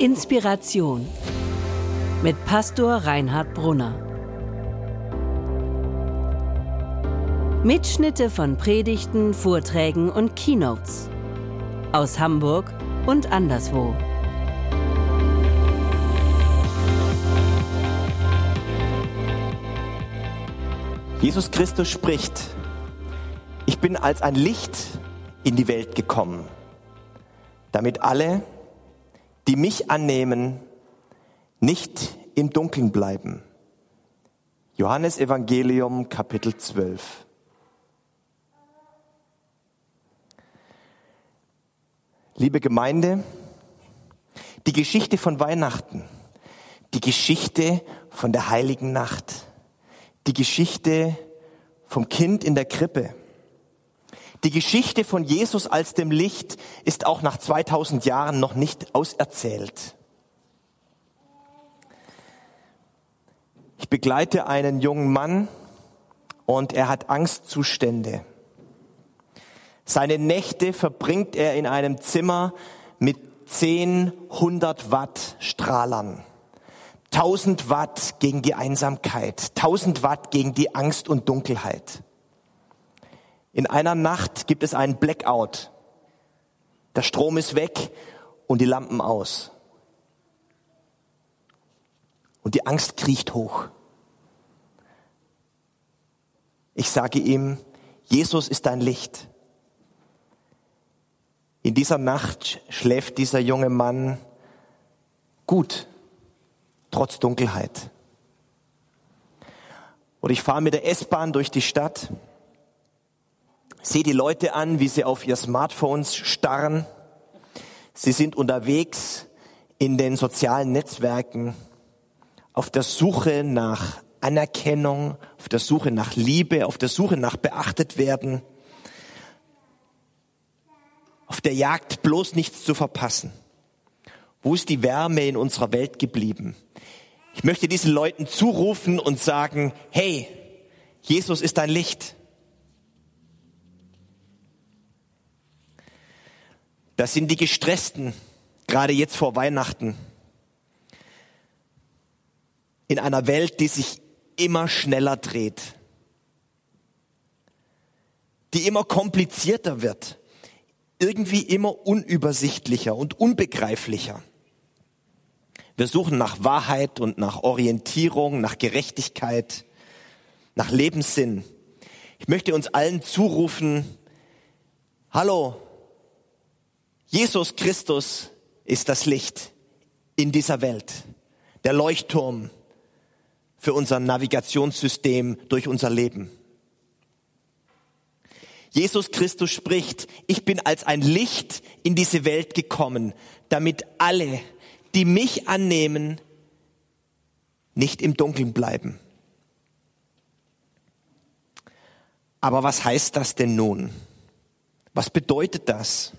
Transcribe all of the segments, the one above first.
Inspiration mit Pastor Reinhard Brunner. Mitschnitte von Predigten, Vorträgen und Keynotes aus Hamburg und anderswo. Jesus Christus spricht, ich bin als ein Licht in die Welt gekommen, damit alle, die mich annehmen, nicht im Dunkeln bleiben. Johannes Evangelium Kapitel 12. Liebe Gemeinde, die Geschichte von Weihnachten, die Geschichte von der heiligen Nacht, die Geschichte vom Kind in der Krippe, die Geschichte von Jesus als dem Licht ist auch nach 2000 Jahren noch nicht auserzählt. Ich begleite einen jungen Mann und er hat Angstzustände. Seine Nächte verbringt er in einem Zimmer mit 10, 100 Watt Strahlern. 1000 Watt gegen die Einsamkeit, 1000 Watt gegen die Angst und Dunkelheit. In einer Nacht gibt es einen Blackout. Der Strom ist weg und die Lampen aus. Und die Angst kriecht hoch. Ich sage ihm, Jesus ist dein Licht. In dieser Nacht schläft dieser junge Mann gut, trotz Dunkelheit. Oder ich fahre mit der S-Bahn durch die Stadt Sehe die Leute an, wie sie auf ihr Smartphones starren. Sie sind unterwegs in den sozialen Netzwerken auf der Suche nach Anerkennung, auf der Suche nach Liebe, auf der Suche nach beachtet werden, auf der Jagd bloß nichts zu verpassen. Wo ist die Wärme in unserer Welt geblieben? Ich möchte diesen Leuten zurufen und sagen, hey, Jesus ist dein Licht. Das sind die Gestressten, gerade jetzt vor Weihnachten. In einer Welt, die sich immer schneller dreht, die immer komplizierter wird, irgendwie immer unübersichtlicher und unbegreiflicher. Wir suchen nach Wahrheit und nach Orientierung, nach Gerechtigkeit, nach Lebenssinn. Ich möchte uns allen zurufen, hallo, Jesus Christus ist das Licht in dieser Welt, der Leuchtturm für unser Navigationssystem durch unser Leben. Jesus Christus spricht, ich bin als ein Licht in diese Welt gekommen, damit alle, die mich annehmen, nicht im Dunkeln bleiben. Aber was heißt das denn nun? Was bedeutet das?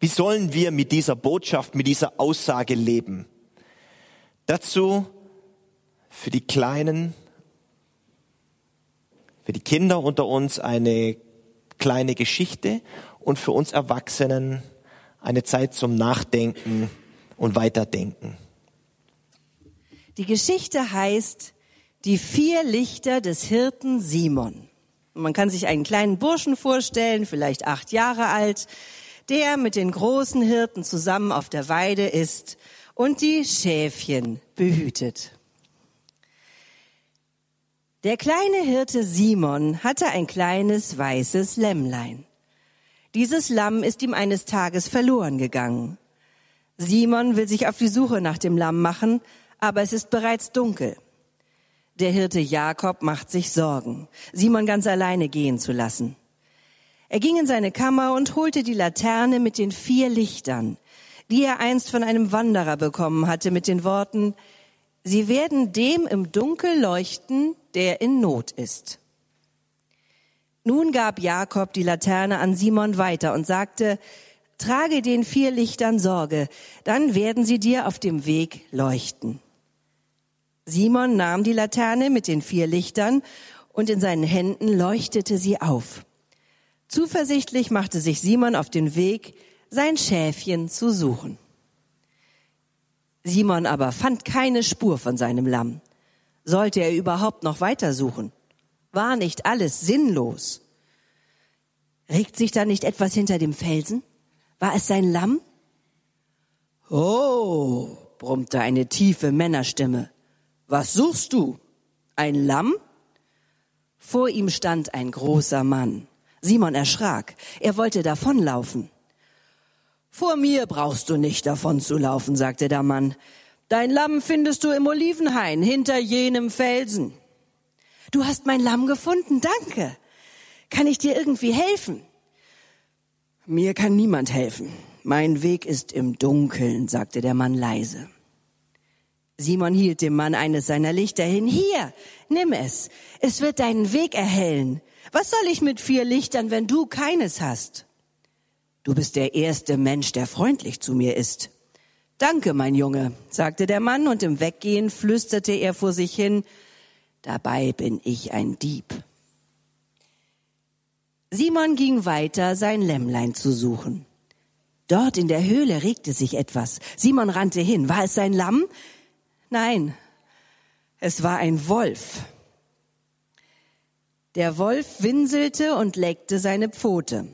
Wie sollen wir mit dieser Botschaft, mit dieser Aussage leben? Dazu für die Kleinen, für die Kinder unter uns eine kleine Geschichte und für uns Erwachsenen eine Zeit zum Nachdenken und Weiterdenken. Die Geschichte heißt Die vier Lichter des Hirten Simon. Man kann sich einen kleinen Burschen vorstellen, vielleicht acht Jahre alt, der mit den großen Hirten zusammen auf der Weide ist und die Schäfchen behütet. Der kleine Hirte Simon hatte ein kleines weißes Lämmlein. Dieses Lamm ist ihm eines Tages verloren gegangen. Simon will sich auf die Suche nach dem Lamm machen, aber es ist bereits dunkel. Der Hirte Jakob macht sich Sorgen, Simon ganz alleine gehen zu lassen. Er ging in seine Kammer und holte die Laterne mit den vier Lichtern, die er einst von einem Wanderer bekommen hatte, mit den Worten, Sie werden dem im Dunkel leuchten, der in Not ist. Nun gab Jakob die Laterne an Simon weiter und sagte, Trage den vier Lichtern Sorge, dann werden sie dir auf dem Weg leuchten. Simon nahm die Laterne mit den vier Lichtern und in seinen Händen leuchtete sie auf. Zuversichtlich machte sich Simon auf den Weg, sein Schäfchen zu suchen. Simon aber fand keine Spur von seinem Lamm. Sollte er überhaupt noch weitersuchen? War nicht alles sinnlos? Regt sich da nicht etwas hinter dem Felsen? War es sein Lamm? Oh, brummte eine tiefe Männerstimme. Was suchst du? Ein Lamm? Vor ihm stand ein großer Mann. Simon erschrak. Er wollte davonlaufen. Vor mir brauchst du nicht davonzulaufen, sagte der Mann. Dein Lamm findest du im Olivenhain hinter jenem Felsen. Du hast mein Lamm gefunden, danke. Kann ich dir irgendwie helfen? Mir kann niemand helfen. Mein Weg ist im Dunkeln, sagte der Mann leise. Simon hielt dem Mann eines seiner Lichter hin. Hier, nimm es. Es wird deinen Weg erhellen. Was soll ich mit vier Lichtern, wenn du keines hast? Du bist der erste Mensch, der freundlich zu mir ist. Danke, mein Junge, sagte der Mann, und im Weggehen flüsterte er vor sich hin, dabei bin ich ein Dieb. Simon ging weiter, sein Lämmlein zu suchen. Dort in der Höhle regte sich etwas. Simon rannte hin. War es sein Lamm? Nein, es war ein Wolf. Der Wolf winselte und leckte seine Pfote.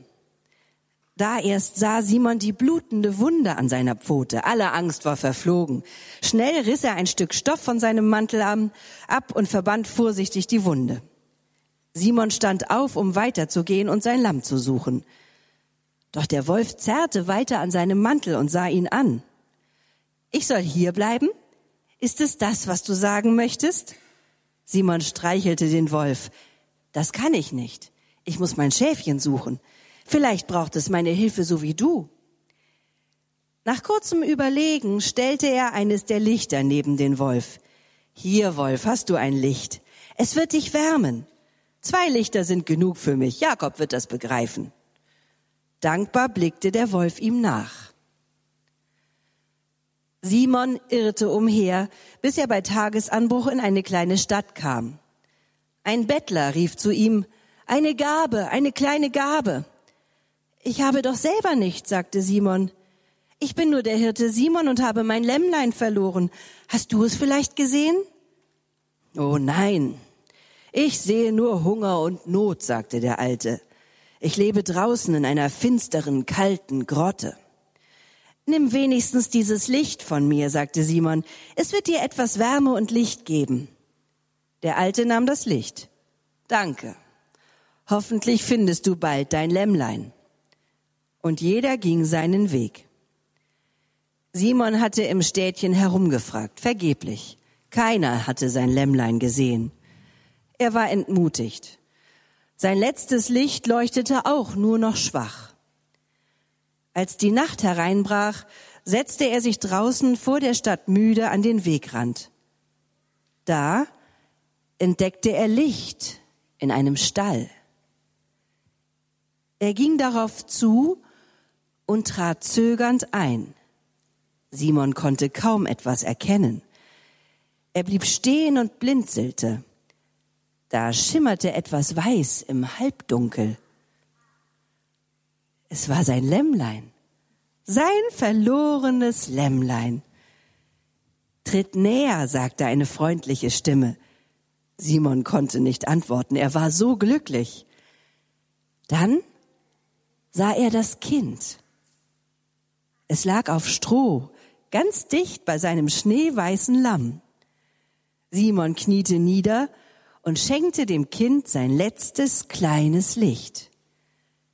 Da erst sah Simon die blutende Wunde an seiner Pfote. Alle Angst war verflogen. Schnell riss er ein Stück Stoff von seinem Mantel ab und verband vorsichtig die Wunde. Simon stand auf, um weiterzugehen und sein Lamm zu suchen. Doch der Wolf zerrte weiter an seinem Mantel und sah ihn an. Ich soll hier bleiben? Ist es das, was du sagen möchtest? Simon streichelte den Wolf. Das kann ich nicht. Ich muss mein Schäfchen suchen. Vielleicht braucht es meine Hilfe so wie du. Nach kurzem Überlegen stellte er eines der Lichter neben den Wolf. Hier, Wolf, hast du ein Licht. Es wird dich wärmen. Zwei Lichter sind genug für mich. Jakob wird das begreifen. Dankbar blickte der Wolf ihm nach. Simon irrte umher, bis er bei Tagesanbruch in eine kleine Stadt kam. Ein Bettler rief zu ihm, eine Gabe, eine kleine Gabe. Ich habe doch selber nichts, sagte Simon. Ich bin nur der Hirte Simon und habe mein Lämmlein verloren. Hast du es vielleicht gesehen? Oh nein, ich sehe nur Hunger und Not, sagte der Alte. Ich lebe draußen in einer finsteren, kalten Grotte. Nimm wenigstens dieses Licht von mir, sagte Simon. Es wird dir etwas Wärme und Licht geben. Der Alte nahm das Licht. Danke. Hoffentlich findest du bald dein Lämmlein. Und jeder ging seinen Weg. Simon hatte im Städtchen herumgefragt, vergeblich. Keiner hatte sein Lämmlein gesehen. Er war entmutigt. Sein letztes Licht leuchtete auch nur noch schwach. Als die Nacht hereinbrach, setzte er sich draußen vor der Stadt müde an den Wegrand. Da entdeckte er Licht in einem Stall. Er ging darauf zu und trat zögernd ein. Simon konnte kaum etwas erkennen. Er blieb stehen und blinzelte. Da schimmerte etwas weiß im Halbdunkel. Es war sein Lämmlein, sein verlorenes Lämmlein. Tritt näher, sagte eine freundliche Stimme. Simon konnte nicht antworten, er war so glücklich. Dann sah er das Kind. Es lag auf Stroh, ganz dicht bei seinem schneeweißen Lamm. Simon kniete nieder und schenkte dem Kind sein letztes kleines Licht.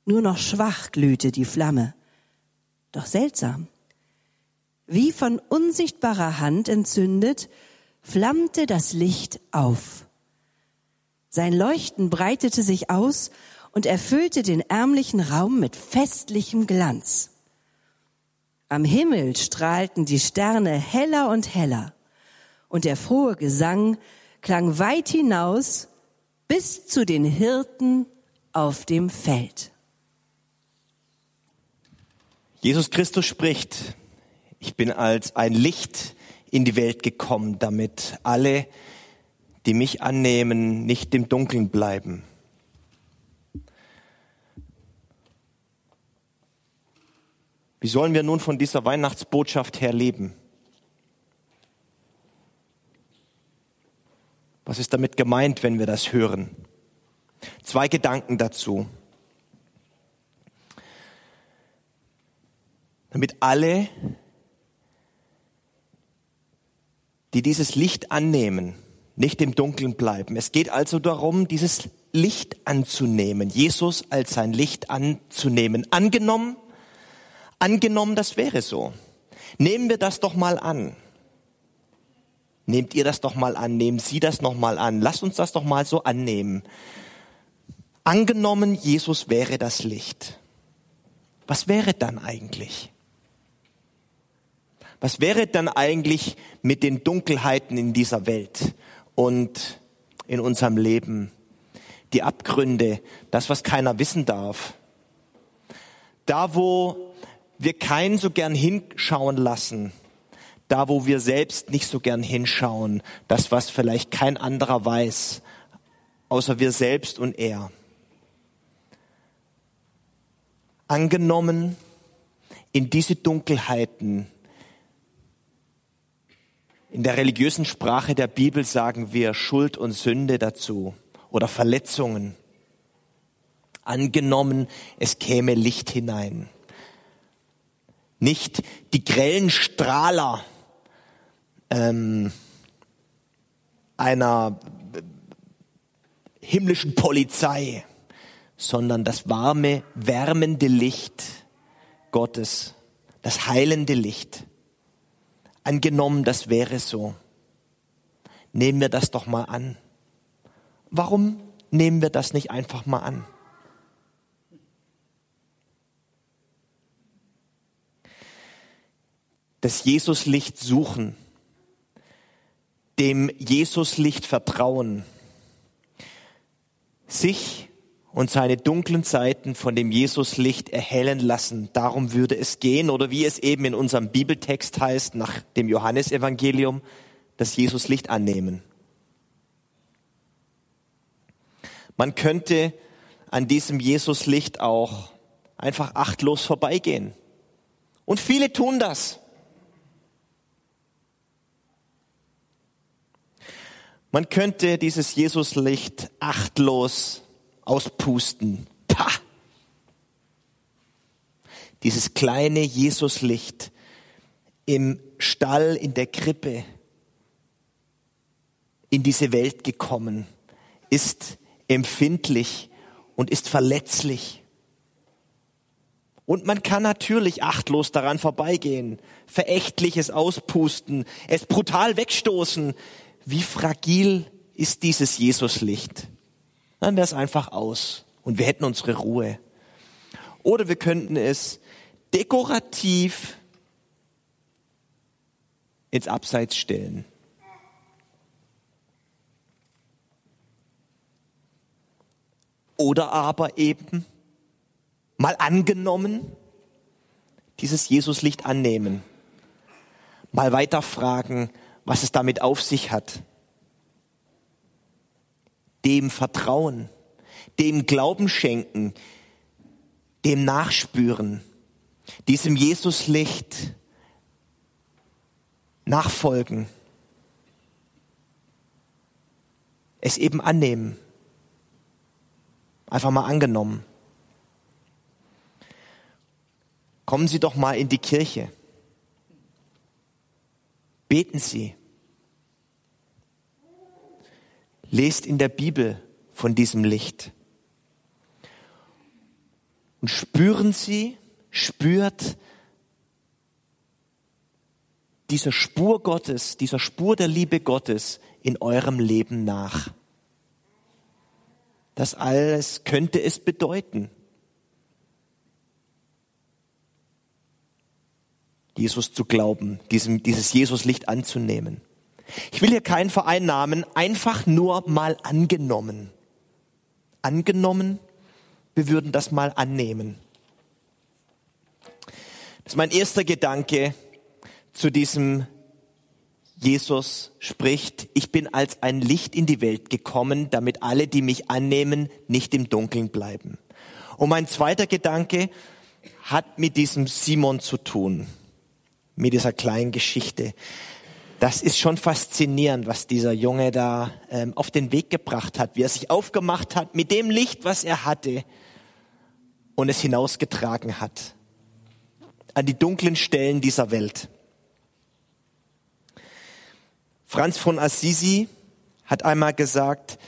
Nur noch schwach glühte die Flamme. Doch seltsam. Wie von unsichtbarer Hand entzündet, flammte das Licht auf. Sein Leuchten breitete sich aus und erfüllte den ärmlichen Raum mit festlichem Glanz. Am Himmel strahlten die Sterne heller und heller, und der frohe Gesang klang weit hinaus bis zu den Hirten auf dem Feld. Jesus Christus spricht, ich bin als ein Licht in die Welt gekommen, damit alle, die mich annehmen, nicht im Dunkeln bleiben. Wie sollen wir nun von dieser Weihnachtsbotschaft her leben? Was ist damit gemeint, wenn wir das hören? Zwei Gedanken dazu. Damit alle, die dieses Licht annehmen, nicht im Dunkeln bleiben. Es geht also darum, dieses Licht anzunehmen, Jesus als sein Licht anzunehmen. Angenommen, angenommen, das wäre so. Nehmen wir das doch mal an. Nehmt ihr das doch mal an, nehmen Sie das noch mal an. Lasst uns das doch mal so annehmen. Angenommen, Jesus wäre das Licht. Was wäre dann eigentlich? Was wäre dann eigentlich mit den Dunkelheiten in dieser Welt und in unserem Leben? Die Abgründe, das, was keiner wissen darf. Da, wo wir keinen so gern hinschauen lassen, da wo wir selbst nicht so gern hinschauen, das was vielleicht kein anderer weiß, außer wir selbst und er. Angenommen, in diese Dunkelheiten, in der religiösen Sprache der Bibel sagen wir Schuld und Sünde dazu oder Verletzungen. Angenommen, es käme Licht hinein. Nicht die grellen Strahler ähm, einer himmlischen Polizei, sondern das warme, wärmende Licht Gottes, das heilende Licht. Angenommen, das wäre so. Nehmen wir das doch mal an. Warum nehmen wir das nicht einfach mal an? Das Jesuslicht suchen dem Jesuslicht vertrauen, sich und seine dunklen Seiten von dem Jesuslicht erhellen lassen. Darum würde es gehen, oder wie es eben in unserem Bibeltext heißt, nach dem Johannesevangelium, das Jesuslicht annehmen. Man könnte an diesem Jesuslicht auch einfach achtlos vorbeigehen. Und viele tun das. Man könnte dieses Jesuslicht achtlos auspusten. Pah! Dieses kleine Jesuslicht im Stall, in der Krippe, in diese Welt gekommen, ist empfindlich und ist verletzlich. Und man kann natürlich achtlos daran vorbeigehen, verächtliches auspusten, es brutal wegstoßen, wie fragil ist dieses Jesuslicht? Dann wäre es einfach aus und wir hätten unsere Ruhe. Oder wir könnten es dekorativ ins Abseits stellen. Oder aber eben mal angenommen, dieses Jesuslicht annehmen. Mal weiter fragen, was es damit auf sich hat. Dem Vertrauen, dem Glauben schenken, dem Nachspüren, diesem Jesuslicht nachfolgen, es eben annehmen, einfach mal angenommen. Kommen Sie doch mal in die Kirche. Beten Sie. Lest in der Bibel von diesem Licht. Und spüren Sie, spürt dieser Spur Gottes, dieser Spur der Liebe Gottes in eurem Leben nach. Das alles könnte es bedeuten. Jesus zu glauben, diesem, dieses Jesuslicht anzunehmen. Ich will hier keinen vereinnahmen, einfach nur mal angenommen. Angenommen, wir würden das mal annehmen. Das ist mein erster Gedanke zu diesem Jesus spricht, ich bin als ein Licht in die Welt gekommen, damit alle, die mich annehmen, nicht im Dunkeln bleiben. Und mein zweiter Gedanke hat mit diesem Simon zu tun mit dieser kleinen Geschichte. Das ist schon faszinierend, was dieser Junge da ähm, auf den Weg gebracht hat, wie er sich aufgemacht hat mit dem Licht, was er hatte und es hinausgetragen hat an die dunklen Stellen dieser Welt. Franz von Assisi hat einmal gesagt,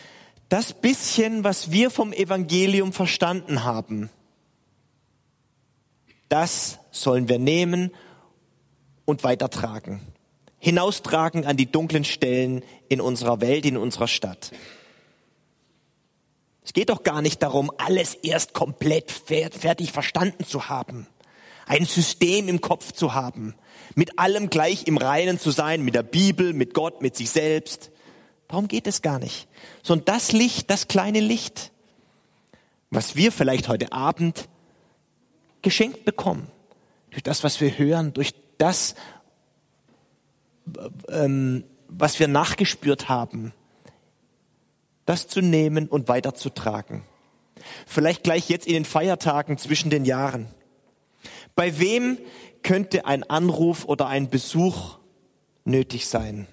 das bisschen, was wir vom Evangelium verstanden haben, das sollen wir nehmen und weitertragen hinaustragen an die dunklen Stellen in unserer Welt, in unserer Stadt. Es geht doch gar nicht darum, alles erst komplett fertig verstanden zu haben, ein System im Kopf zu haben, mit allem gleich im Reinen zu sein, mit der Bibel, mit Gott, mit sich selbst. Darum geht es gar nicht. Sondern das Licht, das kleine Licht, was wir vielleicht heute Abend geschenkt bekommen, durch das, was wir hören, durch das, ähm, was wir nachgespürt haben, das zu nehmen und weiterzutragen. Vielleicht gleich jetzt in den Feiertagen zwischen den Jahren. Bei wem könnte ein Anruf oder ein Besuch nötig sein?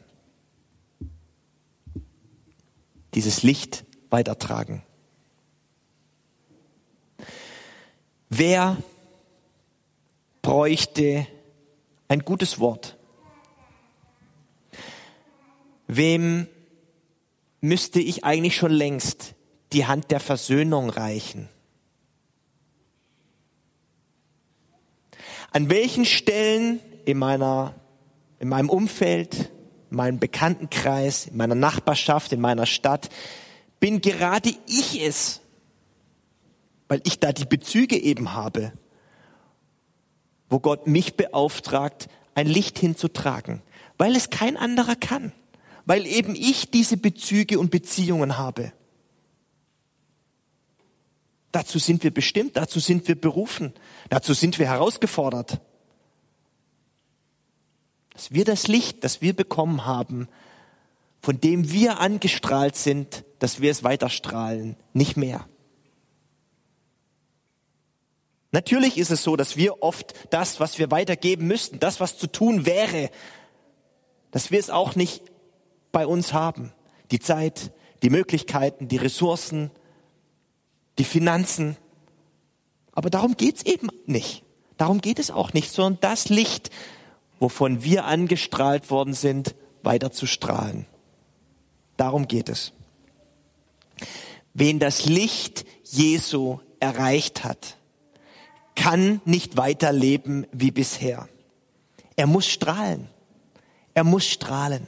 Dieses Licht weitertragen. Wer bräuchte ein gutes Wort? Wem müsste ich eigentlich schon längst die Hand der Versöhnung reichen? An welchen Stellen in meiner, in meinem Umfeld, in meinem Bekanntenkreis, in meiner Nachbarschaft, in meiner Stadt bin gerade ich es, weil ich da die Bezüge eben habe, wo Gott mich beauftragt, ein Licht hinzutragen, weil es kein anderer kann weil eben ich diese Bezüge und Beziehungen habe. Dazu sind wir bestimmt, dazu sind wir berufen, dazu sind wir herausgefordert. Dass wir das Licht, das wir bekommen haben, von dem wir angestrahlt sind, dass wir es weiterstrahlen, nicht mehr. Natürlich ist es so, dass wir oft das, was wir weitergeben müssten, das, was zu tun wäre, dass wir es auch nicht bei uns haben. Die Zeit, die Möglichkeiten, die Ressourcen, die Finanzen. Aber darum geht's eben nicht. Darum geht es auch nicht, sondern das Licht, wovon wir angestrahlt worden sind, weiter zu strahlen. Darum geht es. Wen das Licht Jesu erreicht hat, kann nicht weiterleben wie bisher. Er muss strahlen. Er muss strahlen.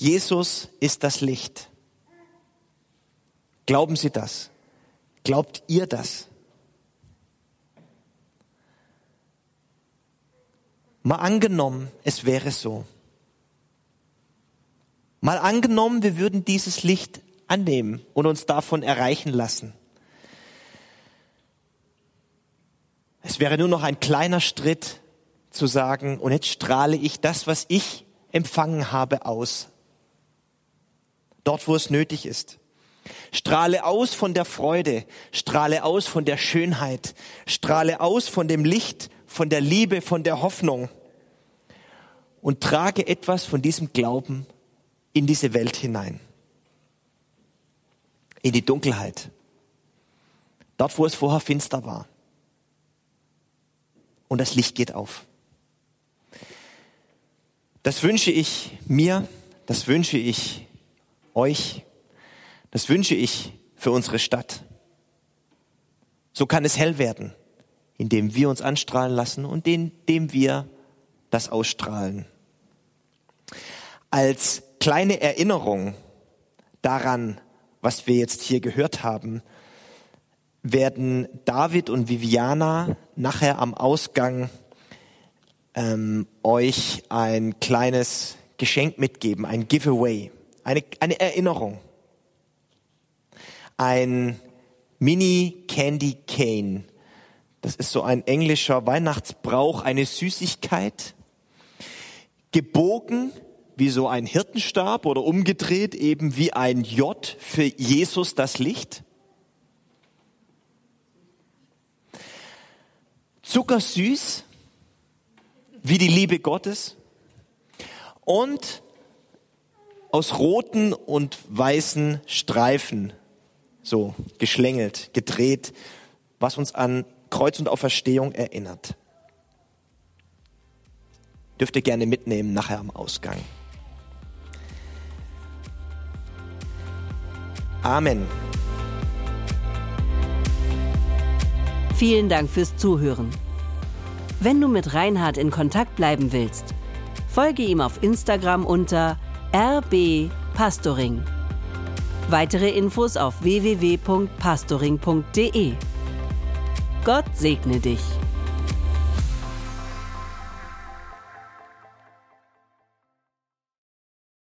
Jesus ist das Licht. Glauben Sie das? Glaubt ihr das? Mal angenommen, es wäre so. Mal angenommen, wir würden dieses Licht annehmen und uns davon erreichen lassen. Es wäre nur noch ein kleiner Schritt zu sagen, und jetzt strahle ich das, was ich empfangen habe, aus dort wo es nötig ist. Strahle aus von der Freude, strahle aus von der Schönheit, strahle aus von dem Licht, von der Liebe, von der Hoffnung und trage etwas von diesem Glauben in diese Welt hinein, in die Dunkelheit, dort wo es vorher finster war. Und das Licht geht auf. Das wünsche ich mir, das wünsche ich euch. Das wünsche ich für unsere Stadt. So kann es hell werden, indem wir uns anstrahlen lassen und indem wir das ausstrahlen. Als kleine Erinnerung daran, was wir jetzt hier gehört haben, werden David und Viviana nachher am Ausgang ähm, euch ein kleines Geschenk mitgeben, ein Giveaway eine, eine Erinnerung. Ein Mini Candy Cane. Das ist so ein englischer Weihnachtsbrauch, eine Süßigkeit. Gebogen wie so ein Hirtenstab oder umgedreht eben wie ein J für Jesus das Licht. Zuckersüß, wie die Liebe Gottes und aus roten und weißen Streifen, so geschlängelt, gedreht, was uns an Kreuz und Auferstehung erinnert. Dürft ihr gerne mitnehmen nachher am Ausgang. Amen. Vielen Dank fürs Zuhören. Wenn du mit Reinhard in Kontakt bleiben willst, folge ihm auf Instagram unter rbpastoring. Weitere Infos auf www.pastoring.de. Gott segne dich.